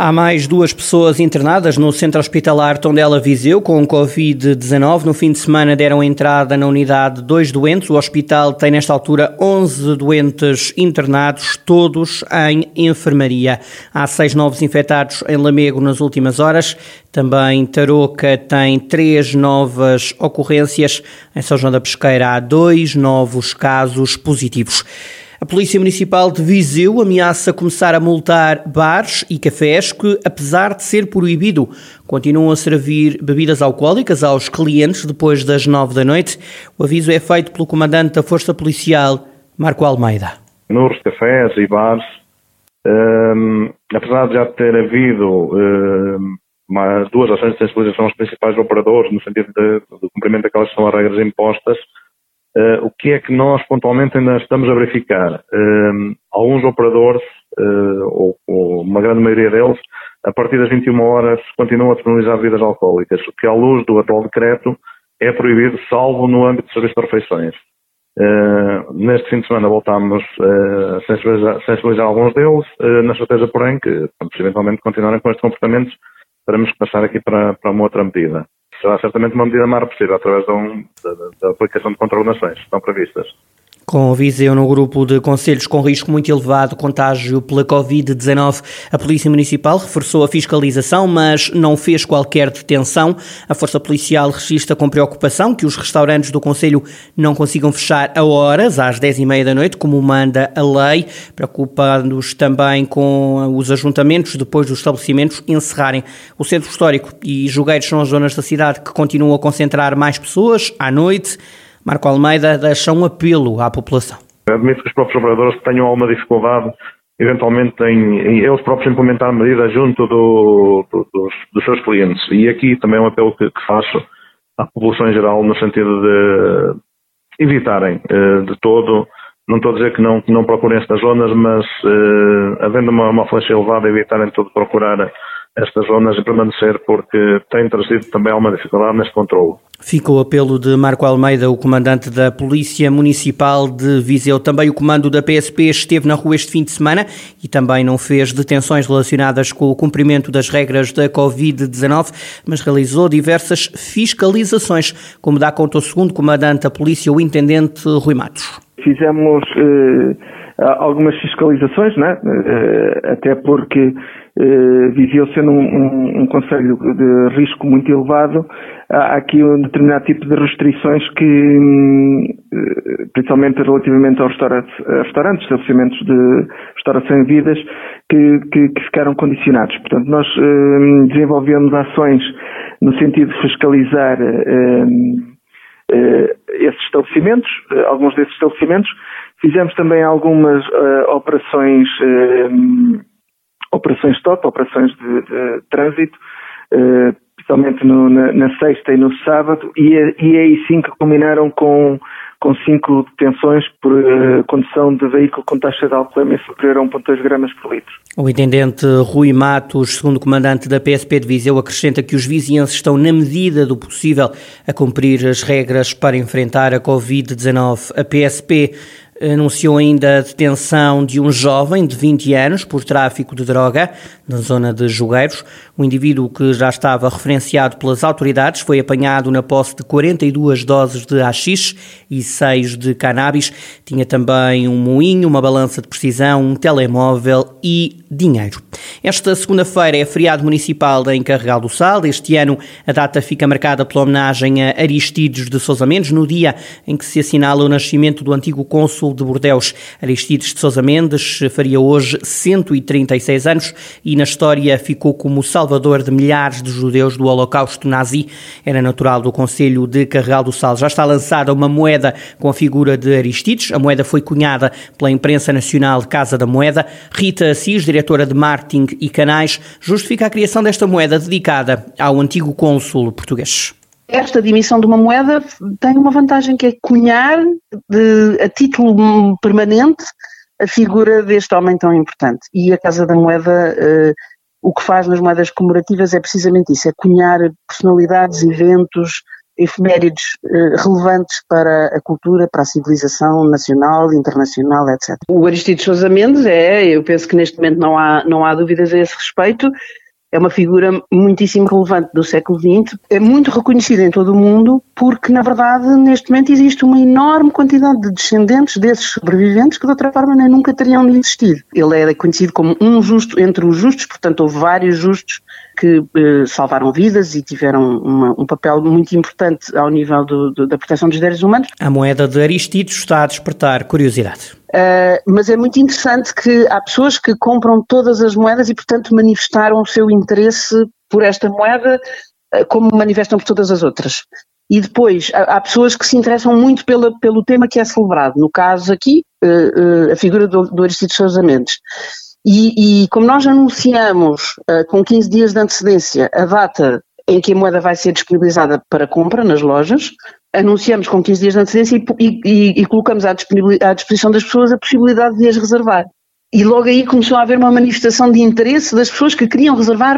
Há mais duas pessoas internadas no centro hospitalar Tondela Viseu com Covid-19. No fim de semana deram entrada na unidade dois doentes. O hospital tem nesta altura 11 doentes internados, todos em enfermaria. Há seis novos infectados em Lamego nas últimas horas. Também Tarouca tem três novas ocorrências. Em São João da Pesqueira há dois novos casos positivos. A Polícia Municipal de Viseu ameaça começar a multar bares e cafés que, apesar de ser proibido, continuam a servir bebidas alcoólicas aos clientes depois das nove da noite. O aviso é feito pelo comandante da Força Policial, Marco Almeida. Nos cafés e bares, um, apesar de já ter havido um, uma, duas ações de sensibilização aos principais operadores, no sentido do cumprimento daquelas que são as regras impostas, Uh, o que é que nós pontualmente ainda estamos a verificar? Uh, alguns operadores, uh, ou, ou, uma grande maioria deles, a partir das 21 horas continuam a disponibilizar bebidas alcoólicas, o que à luz do atual decreto é proibido, salvo no âmbito de serviço de refeições. neste fim de semana voltámos a sensibilizar, sensibilizar, alguns deles, na certeza, porém, que eventualmente continuarem com estes comportamentos, teremos que passar aqui para, para uma outra medida será certamente uma medida mais possível através da, um, da, da aplicação de controlações que estão previstas. Com Viseu no grupo de conselhos com risco muito elevado de contágio pela Covid-19, a Polícia Municipal reforçou a fiscalização, mas não fez qualquer detenção. A Força Policial registra com preocupação que os restaurantes do Conselho não consigam fechar a horas, às 10h30 da noite, como manda a lei, preocupando-os também com os ajuntamentos depois dos estabelecimentos encerrarem. O Centro Histórico e Jogueiros são as zonas da cidade que continuam a concentrar mais pessoas à noite. Marco Almeida deixa um apelo à população. Admito que os próprios operadores tenham alguma dificuldade, eventualmente, em, em eles próprios implementar medidas junto do, do, dos, dos, seus clientes. E aqui também é um apelo que, que faço à população em geral, no sentido de evitarem eh, de todo, não estou a dizer que não, que não procurem estas zonas, mas uh, havendo uma, uma flecha elevada, evitarem de todo procurar estas zonas e permanecer, porque tem trazido também alguma dificuldade neste controle. Fica o apelo de Marco Almeida, o comandante da Polícia Municipal de Viseu. Também o comando da PSP esteve na rua este fim de semana e também não fez detenções relacionadas com o cumprimento das regras da Covid-19, mas realizou diversas fiscalizações, como dá conta o segundo comandante da Polícia, o intendente Rui Matos. Fizemos eh, algumas fiscalizações, né? Eh, até porque eh, Viseu sendo um, um, um conselho de risco muito elevado, há aqui um determinado tipo de restrições que, hum, eh, principalmente relativamente aos restaurantes, estabelecimentos de restauração e vidas, que, que, que ficaram condicionados. Portanto, nós hum, desenvolvemos ações no sentido de fiscalizar eh, esses estabelecimentos, alguns desses estabelecimentos. Fizemos também algumas operações operações stop, operações de, de trânsito, principalmente no, na, na, sexta e no sábado, e, e aí sim que combinaram com, com cinco detenções por uh, condução de veículo com taxa de alcoolemia superior a 1,2 gramas por litro. O intendente Rui Matos, segundo comandante da PSP de Viseu, acrescenta que os vizinhenses estão, na medida do possível, a cumprir as regras para enfrentar a Covid-19. A PSP anunciou ainda a detenção de um jovem de 20 anos por tráfico de droga na zona de Jogueiros. O indivíduo que já estava referenciado pelas autoridades foi apanhado na posse de 42 doses de haxixe e 6 de cannabis. Tinha também um moinho, uma balança de precisão, um telemóvel e dinheiro. Esta segunda-feira é feriado municipal em Carregal do Sal. Este ano a data fica marcada pela homenagem a Aristides de Sousa Mendes, no dia em que se assinala o nascimento do antigo cônsul de Bordeus. Aristides de Sousa Mendes faria hoje 136 anos e na história ficou como salvador de milhares de judeus do Holocausto nazi. Era natural do Conselho de Carregal do Sal. Já está lançada uma moeda com a figura de Aristides. A moeda foi cunhada pela imprensa nacional Casa da Moeda. Rita Assis, diretora de marketing e canais, justifica a criação desta moeda dedicada ao antigo cônsul português. Esta dimissão de uma moeda tem uma vantagem que é cunhar de, a título permanente a figura deste homem tão importante. E a Casa da Moeda, uh, o que faz nas moedas comemorativas é precisamente isso, é cunhar personalidades, eventos, efemérides eh, relevantes para a cultura, para a civilização nacional, internacional, etc. O Aristides Sousa Mendes é, eu penso que neste momento não há, não há dúvidas a esse respeito, é uma figura muitíssimo relevante do século XX, é muito reconhecida em todo o mundo, porque, na verdade, neste momento existe uma enorme quantidade de descendentes desses sobreviventes que, de outra forma, nem nunca teriam existido. Ele é conhecido como um justo entre os justos, portanto, houve vários justos que eh, salvaram vidas e tiveram uma, um papel muito importante ao nível do, do, da proteção dos direitos humanos. A moeda de Aristides está a despertar curiosidade. Uh, mas é muito interessante que há pessoas que compram todas as moedas e, portanto, manifestaram o seu interesse por esta moeda uh, como manifestam por todas as outras. E depois, há, há pessoas que se interessam muito pela, pelo tema que é celebrado. No caso aqui, uh, a figura do, do Aristides Sousa Mendes. E, e, como nós anunciamos com 15 dias de antecedência a data em que a moeda vai ser disponibilizada para compra nas lojas, anunciamos com 15 dias de antecedência e, e, e colocamos à, à, disposição das pessoas a possibilidade de as reservar. E logo aí começou a haver uma manifestação de interesse das pessoas que queriam reservar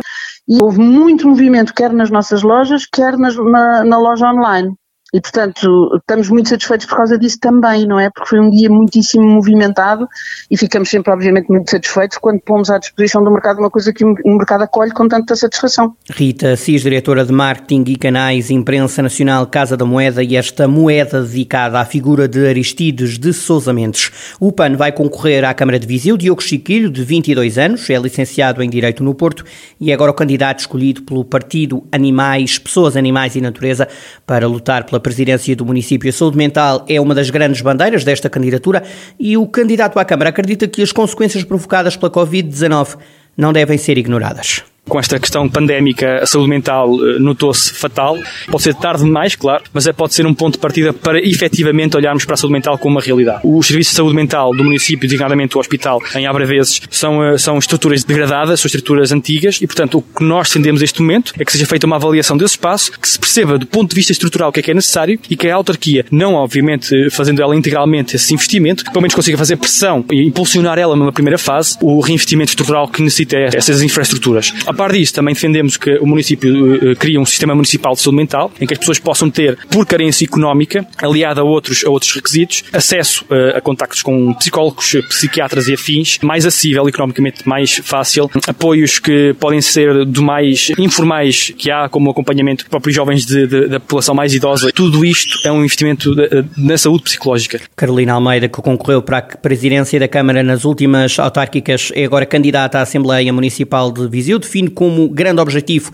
e houve muito movimento, quer nas nossas lojas, quer nas, na, na loja online. E, portanto, estamos muito satisfeitos por causa disso também, não é? Porque foi um dia muitíssimo movimentado e ficamos sempre, obviamente, muito satisfeitos quando pomos à disposição do mercado uma coisa que o mercado acolhe com tanta satisfação. Rita Cis, diretora de Marketing e Canais, Imprensa Nacional Casa da Moeda e esta moeda dedicada à figura de Aristides de Sousa Mendes. O PAN vai concorrer à Câmara de Viseu. Diogo Chiquilho, de 22 anos, é licenciado em Direito no Porto e é agora o candidato escolhido pelo Partido Animais, Pessoas, Animais e Natureza para lutar pela presidência do município. A saúde mental é uma das grandes bandeiras desta candidatura e o candidato à Câmara acredita que as consequências provocadas pela Covid-19 não devem ser ignoradas com esta questão pandémica, a saúde mental eh, notou-se fatal. Pode ser tarde demais, claro, mas é, pode ser um ponto de partida para efetivamente olharmos para a saúde mental como uma realidade. Os serviços de saúde mental do município, designadamente o hospital em Abraveses, são, eh, são estruturas degradadas, são estruturas antigas e, portanto, o que nós tendemos neste momento é que seja feita uma avaliação desse espaço, que se perceba do ponto de vista estrutural o que é que é necessário e que a autarquia, não obviamente fazendo ela integralmente esse investimento, pelo menos consiga fazer pressão e impulsionar ela numa primeira fase o reinvestimento estrutural que necessita essas infraestruturas. A par disso, também defendemos que o município uh, cria um sistema municipal de saúde mental, em que as pessoas possam ter, por carência económica, aliada a outros, a outros requisitos, acesso uh, a contactos com psicólogos, psiquiatras e afins, mais acessível, economicamente mais fácil, apoios que podem ser do mais informais que há, como acompanhamento de próprios jovens de, de, da população mais idosa. Tudo isto é um investimento de, na saúde psicológica. Carolina Almeida, que concorreu para a presidência da Câmara nas últimas autárquicas, é agora candidata à Assembleia Municipal de Viseu, define como grande objetivo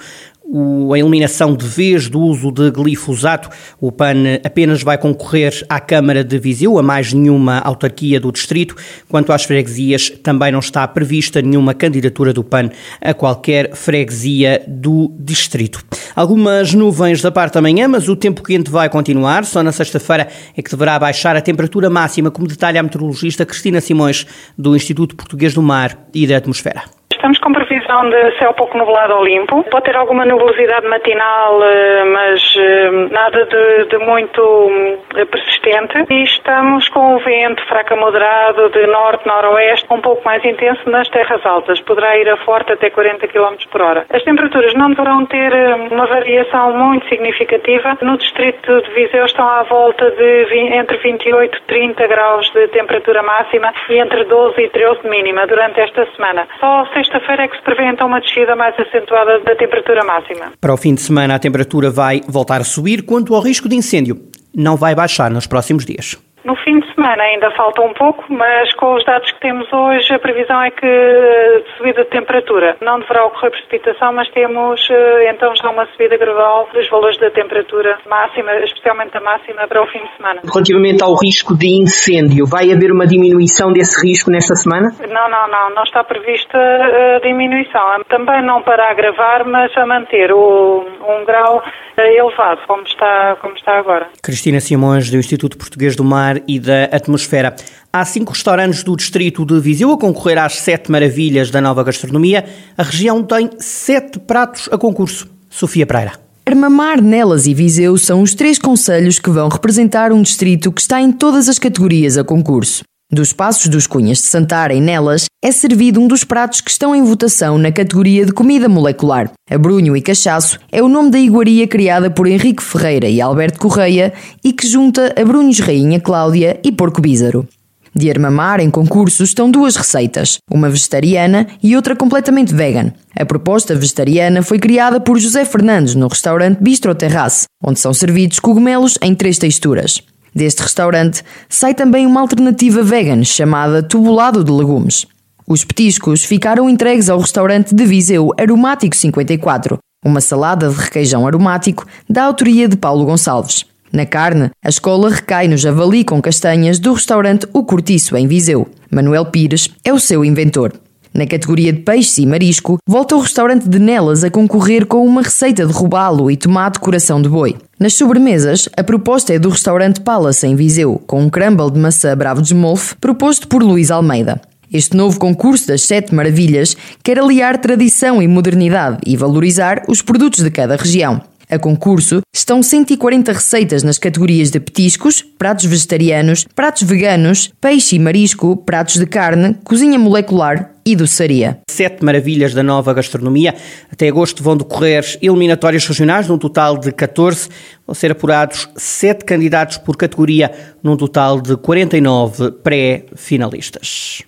a eliminação de vez do uso de glifosato. O PAN apenas vai concorrer à Câmara de Viseu, a mais nenhuma autarquia do distrito. Quanto às freguesias, também não está prevista nenhuma candidatura do PAN a qualquer freguesia do distrito. Algumas nuvens da parte da manhã, mas o tempo quente vai continuar. Só na sexta-feira é que deverá baixar a temperatura máxima, como detalha a meteorologista Cristina Simões, do Instituto Português do Mar e da Atmosfera. Estamos com previsão de céu pouco nublado ou limpo. Pode ter alguma nubosidade matinal, eh, mas eh, nada de, de muito eh, persistente. E estamos com o vento fraco a moderado de norte-noroeste, um pouco mais intenso nas terras altas. Poderá ir a forte até 40 km por hora. As temperaturas não deverão ter uma variação muito significativa. No distrito de Viseu estão à volta de entre 28 e 30 graus de temperatura máxima e entre 12 e 13 mínima durante esta semana. Só sexta sexta-feira é que se prevê então uma descida mais acentuada da temperatura máxima. Para o fim de semana a temperatura vai voltar a subir, quanto ao risco de incêndio não vai baixar nos próximos dias. No fim de semana ainda falta um pouco, mas com os dados que temos hoje, a previsão é que eh, subida de temperatura. Não deverá ocorrer precipitação, mas temos eh, então já uma subida gradual dos valores da temperatura máxima, especialmente a máxima para o fim de semana. Relativamente ao risco de incêndio, vai haver uma diminuição desse risco nesta semana? Não, não, não. Não está prevista a diminuição. Também não para agravar, mas a manter o, um grau eh, elevado, como está, como está agora. Cristina Simões, do Instituto Português do Mar e da Atmosfera. Há cinco restaurantes do distrito de Viseu a concorrer às sete maravilhas da nova gastronomia. A região tem sete pratos a concurso. Sofia Pereira. Armamar, Nelas e Viseu são os três conselhos que vão representar um distrito que está em todas as categorias a concurso. Dos Passos dos Cunhas de Santara e Nelas é servido um dos pratos que estão em votação na categoria de comida molecular. Abrunho e Cachaço é o nome da iguaria criada por Henrique Ferreira e Alberto Correia e que junta Abrunhos Rainha Cláudia e Porco Bízaro. De Armamar, em concurso, estão duas receitas, uma vegetariana e outra completamente vegan. A proposta vegetariana foi criada por José Fernandes no restaurante Bistro Terrace, onde são servidos cogumelos em três texturas. Deste restaurante sai também uma alternativa vegan chamada tubulado de legumes. Os petiscos ficaram entregues ao restaurante de Viseu Aromático 54, uma salada de requeijão aromático da autoria de Paulo Gonçalves. Na carne, a escola recai no javali com castanhas do restaurante O Cortiço, em Viseu. Manuel Pires é o seu inventor. Na categoria de peixe e marisco, volta o restaurante de Nelas a concorrer com uma receita de robalo e tomate coração de boi. Nas sobremesas, a proposta é do restaurante Palace em Viseu, com um crumble de maçã bravo de smolf proposto por Luís Almeida. Este novo concurso das Sete Maravilhas quer aliar tradição e modernidade e valorizar os produtos de cada região. A concurso estão 140 receitas nas categorias de petiscos, pratos vegetarianos, pratos veganos, peixe e marisco, pratos de carne, cozinha molecular e doçaria. Sete maravilhas da nova gastronomia. Até agosto vão decorrer eliminatórias regionais, num total de 14. Vão ser apurados sete candidatos por categoria, num total de 49 pré-finalistas.